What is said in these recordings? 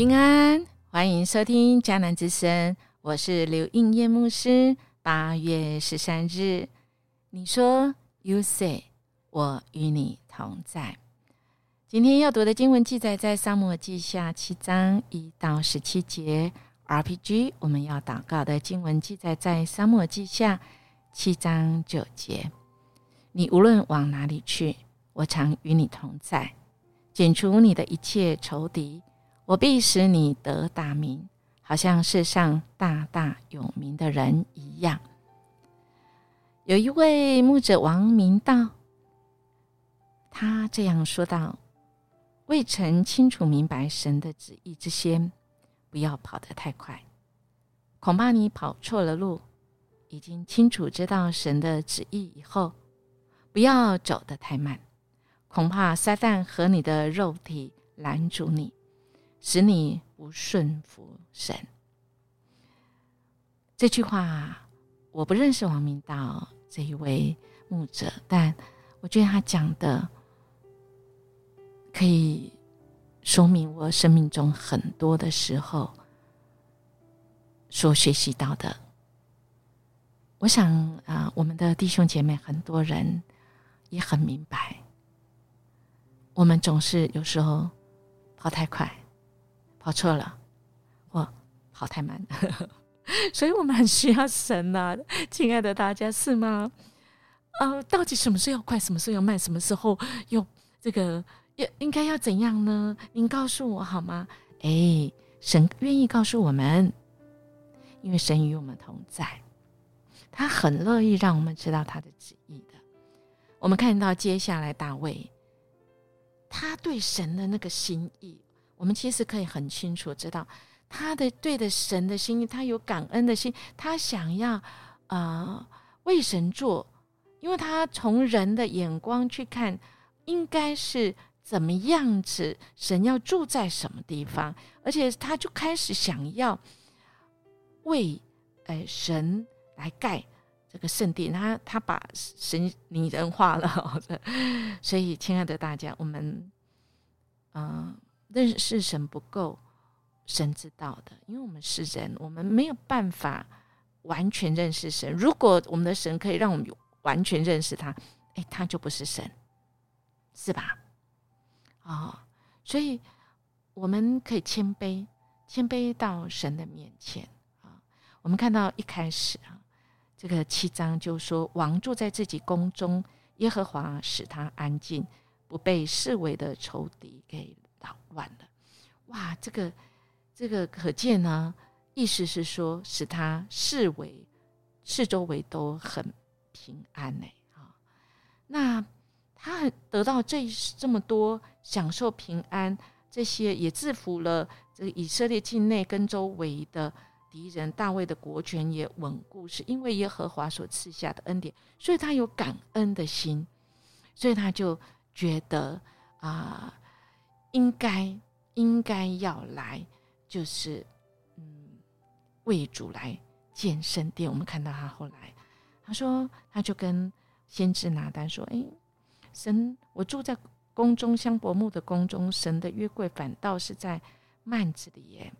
平安，欢迎收听迦南之声，我是刘应叶牧师。八月十三日，你说，You say，我与你同在。今天要读的经文记载在《沙漠记下》七章一到十七节。RPG，我们要祷告的经文记载在《沙漠记下》七章九节。你无论往哪里去，我常与你同在，剪除你的一切仇敌。我必使你得大名，好像世上大大有名的人一样。有一位牧者王明道，他这样说道：“未曾清楚明白神的旨意之先，不要跑得太快，恐怕你跑错了路；已经清楚知道神的旨意以后，不要走得太慢，恐怕撒旦和你的肉体拦阻你。”使你不顺服神。这句话我不认识王明道这一位牧者，但我觉得他讲的可以说明我生命中很多的时候所学习到的。我想啊，我们的弟兄姐妹很多人也很明白，我们总是有时候跑太快。跑错了，我跑太慢了，所以我们很需要神呐，亲爱的大家，是吗？呃，到底什么时候要快，什么时候要慢，什么时候又这个要应该要怎样呢？您告诉我好吗？哎，神愿意告诉我们，因为神与我们同在，他很乐意让我们知道他的旨意的。我们看到接下来大卫，他对神的那个心意。我们其实可以很清楚知道，他的对的神的心意，他有感恩的心，他想要啊为神做，因为他从人的眼光去看，应该是怎么样子，神要住在什么地方，而且他就开始想要为哎神来盖这个圣殿，他他把神拟人化了，所以亲爱的大家，我们嗯。认识神不够，神知道的，因为我们是人，我们没有办法完全认识神。如果我们的神可以让我们完全认识他，哎，他就不是神，是吧？啊，所以我们可以谦卑，谦卑到神的面前啊。我们看到一开始啊，这个七章就说，王住在自己宫中，耶和华使他安静，不被视为的仇敌给。捣乱了，哇！这个这个可见呢，意思是说，使他视为四周围都很平安呢。啊，那他得到这这么多享受平安，这些也制服了这个以色列境内跟周围的敌人，大卫的国权也稳固，是因为耶和华所赐下的恩典，所以他有感恩的心，所以他就觉得啊。应该应该要来，就是嗯，为主来建圣殿。我们看到他后来，他说，他就跟先知拿单说：“哎，神，我住在宫中香柏木的宫中，神的约柜反倒是在幔子里耶。”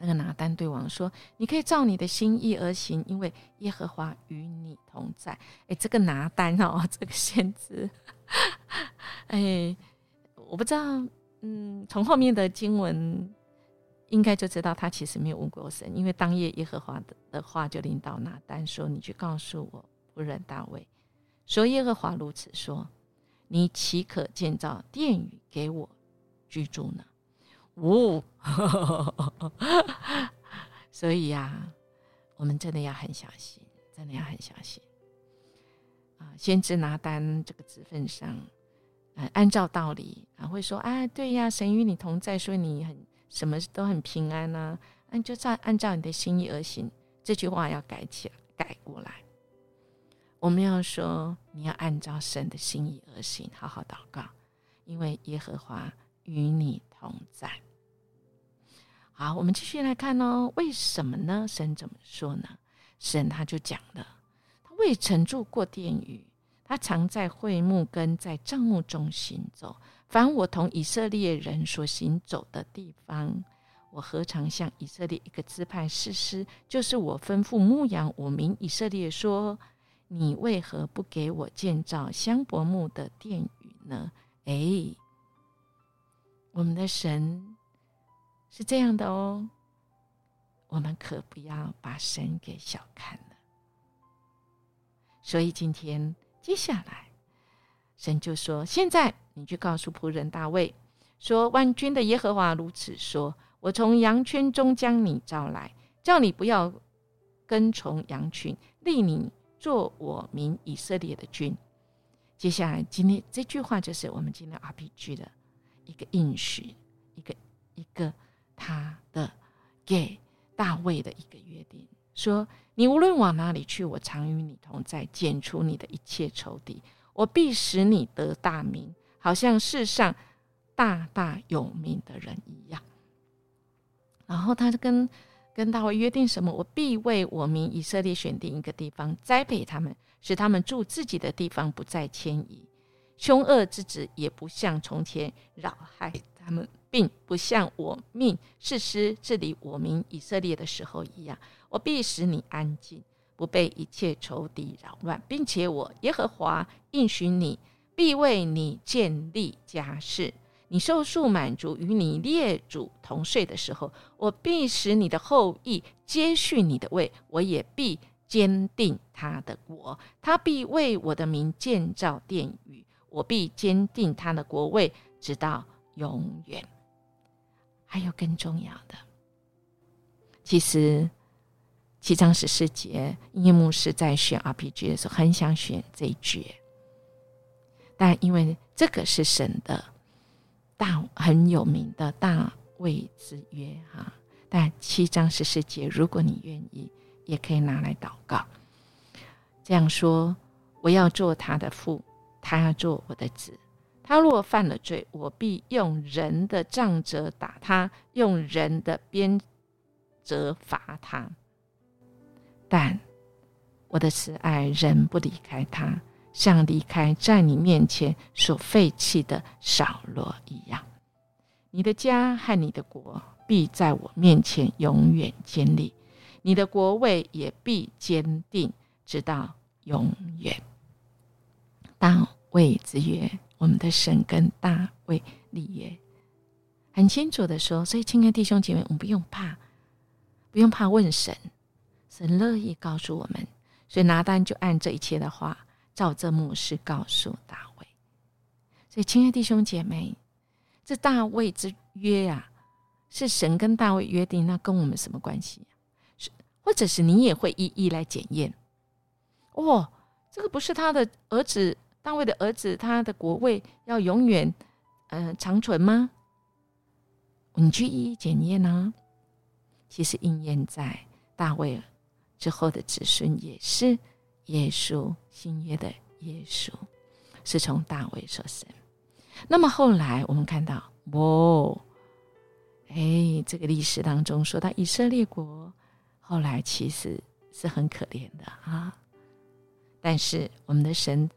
那个拿单对王说：“你可以照你的心意而行，因为耶和华与你同在。”哎，这个拿单哦，这个先知，哎。我不知道，嗯，从后面的经文应该就知道他其实没有问过神，因为当夜耶和华的的话就领导拿单说：“你去告诉我仆人大卫，说耶和华如此说，你岂可建造殿宇给我居住呢？”哦，所以呀，我们真的要很小心，真的要很小心啊！先知拿单这个职份上。按照道理啊，会说啊，对呀，神与你同在，所以你很什么都很平安呐。那就照按照你的心意而行。这句话要改起来，改过来。我们要说，你要按照神的心意而行，好好祷告，因为耶和华与你同在。好，我们继续来看哦。为什么呢？神怎么说呢？神他就讲了，他未曾住过殿宇。他常在会幕跟在帐幕中行走，凡我同以色列人所行走的地方，我何尝向以色列一个支派誓师？就是我吩咐牧羊我名以色列说：你为何不给我建造香柏木的殿宇呢？哎，我们的神是这样的哦，我们可不要把神给小看了。所以今天接下来，神就说：现在。你去告诉仆人大卫说：“万军的耶和华如此说：我从羊圈中将你召来，叫你不要跟从羊群，立你做我民以色列的君。”接下来，今天这句话就是我们今天 RPG 的一个应许，一个一个他的给大卫的一个约定：说你无论往哪里去，我常与你同在，剪除你的一切仇敌，我必使你得大名。好像世上大大有名的人一样，然后他就跟跟大卫约定什么？我必为我民以色列选定一个地方，栽培他们，使他们住自己的地方，不再迁移。凶恶之子也不像从前扰害他们，并不像我命誓师治理我民以色列的时候一样。我必使你安静，不被一切仇敌扰乱，并且我耶和华应许你。必为你建立家室，你受数满足，与你列祖同睡的时候，我必使你的后裔接续你的位，我也必坚定他的国，他必为我的名建造殿宇，我必坚定他的国位，直到永远。还有更重要的，其实七章十四节，叶牧师在选 RPG 的时候，很想选这一句。但因为这个是神的大很有名的大卫之约哈，但七章十四节，如果你愿意，也可以拿来祷告。这样说：我要做他的父，他要做我的子。他若犯了罪，我必用人的杖责打他，用人的鞭责罚他。但我的慈爱仍不离开他。像离开在你面前所废弃的扫罗一样，你的家和你的国必在我面前永远坚立，你的国位也必坚定，直到永远。大卫之约，我们的神跟大卫立约，很清楚的说。所以，亲爱的弟兄姐妹，我们不用怕，不用怕问神，神乐意告诉我们。所以拿单就按这一切的话。照这牧师告诉大卫，所以亲爱弟兄姐妹，这大卫之约呀，是神跟大卫约定，那跟我们什么关系？是或者是你也会一一来检验？哦，这个不是他的儿子大卫的儿子，他的国位要永远呃长存吗？你去一一检验呢？其实应验在大卫之后的子孙也是。耶稣新约的耶稣是从大卫所生。那么后来我们看到，哦，哎，这个历史当中说到以色列国，后来其实是很可怜的啊。但是我们的神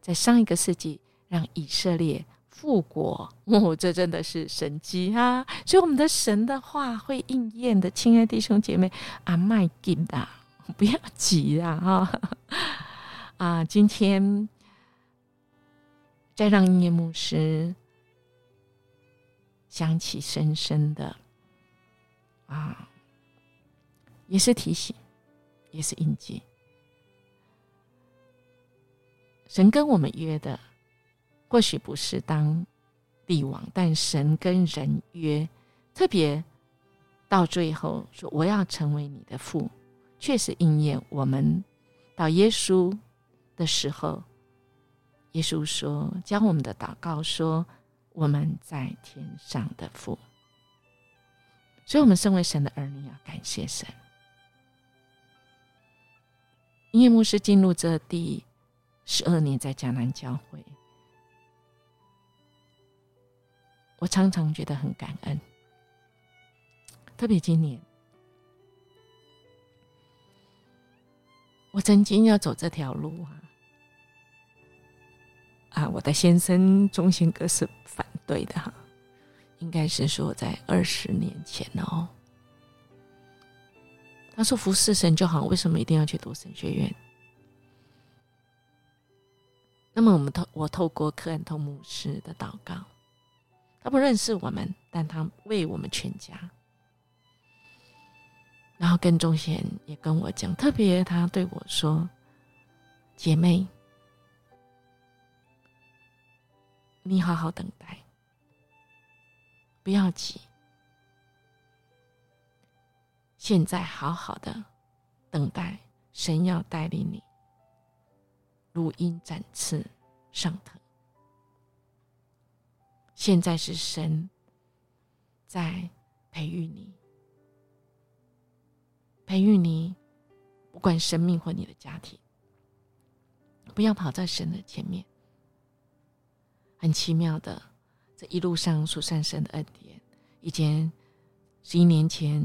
在上一个世纪让以色列复国，哦，这真的是神迹啊！所以我们的神的话会应验的，亲爱弟兄姐妹，阿麦金的。不要急啊！哈 啊，今天再让音乐牧师想起深深的啊，也是提醒，也是印记。神跟我们约的，或许不是当帝王，但神跟人约，特别到最后说：“我要成为你的父。”确实应验。我们到耶稣的时候，耶稣说：“将我们的祷告说，我们在天上的父。”所以，我们身为神的儿女，要感谢神。音乐牧师进入这第十二年，在迦南教会，我常常觉得很感恩，特别今年。我曾经要走这条路啊，啊，我的先生忠心哥是反对的哈，应该是说在二十年前哦。他说服侍神就好，为什么一定要去读神学院？那么我们透我透过克恩通牧师的祷告，他不认识我们，但他为我们全家。然后跟钟贤也跟我讲，特别他对我说：“姐妹，你好好等待，不要急。现在好好的等待，神要带领你，如鹰展翅上腾。现在是神在培育你。”培育你，不管生命或你的家庭，不要跑在神的前面。很奇妙的，这一路上数算神的恩典。以前十一年前，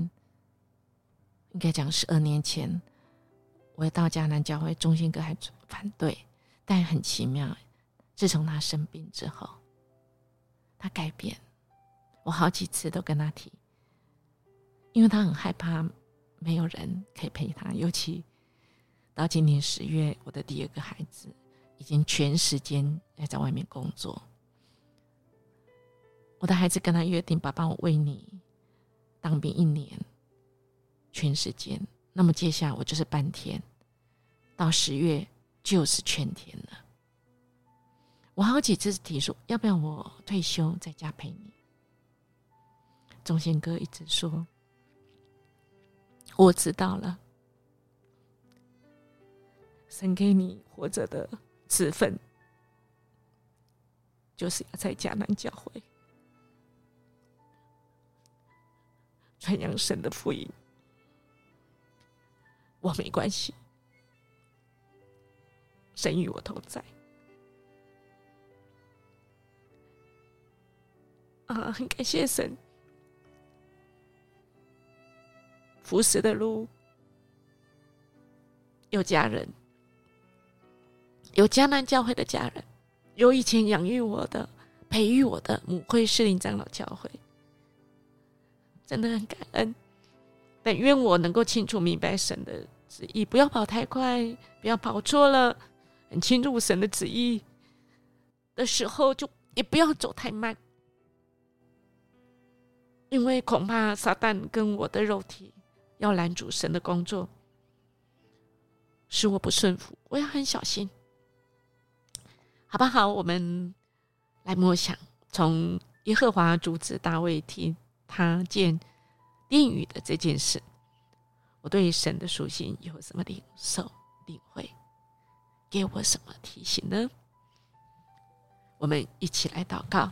应该讲十二年前，我到迦南教会，忠心哥还反对，但很奇妙，自从他生病之后，他改变。我好几次都跟他提，因为他很害怕。没有人可以陪他，尤其到今年十月，我的第二个孩子已经全时间要在外面工作。我的孩子跟他约定：“爸爸，我为你当兵一年，全时间。那么接下来我就是半天，到十月就是全天了。”我好几次提出要不要我退休在家陪你。钟宪哥一直说。我知道了，神给你活着的职分，就是要在迦南教会传扬神的福音。我没关系，神与我同在。啊，很感谢神。服侍的路，有家人，有迦南教会的家人，有以前养育我的、培育我的母会士林长老教会，真的很感恩。但愿我能够清楚明白神的旨意，不要跑太快，不要跑错了。很清楚神的旨意的时候，就也不要走太慢，因为恐怕撒旦跟我的肉体。要拦阻神的工作，使我不顺服，我要很小心，好不好？我们来默想，从耶和华主子大卫听他见殿宇的这件事，我对神的属性有什么领受、领会？给我什么提醒呢？我们一起来祷告。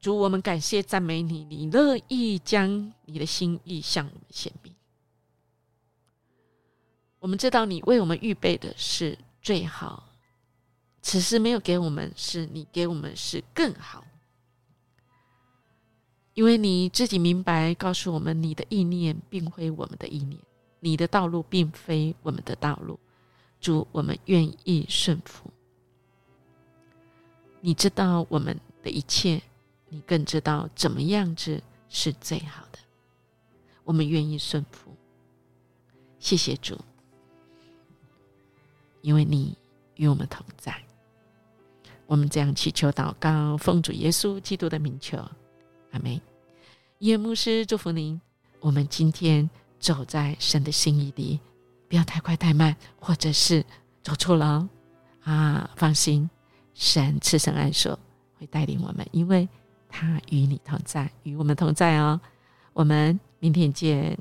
主，我们感谢赞美你，你乐意将你的心意向我们显明。我们知道你为我们预备的是最好，此时没有给我们，是你给我们是更好。因为你自己明白，告诉我们你的意念并非我们的意念，你的道路并非我们的道路。主，我们愿意顺服。你知道我们的一切。你更知道怎么样子是最好的，我们愿意顺服。谢谢主，因为你与我们同在。我们这样祈求祷告，奉主耶稣基督的名求，阿妹。耶牧师祝福您。我们今天走在神的心意里，不要太快太慢，或者是走错了啊！放心，神赐神爱说会带领我们，因为。他与你同在，与我们同在哦。我们明天见。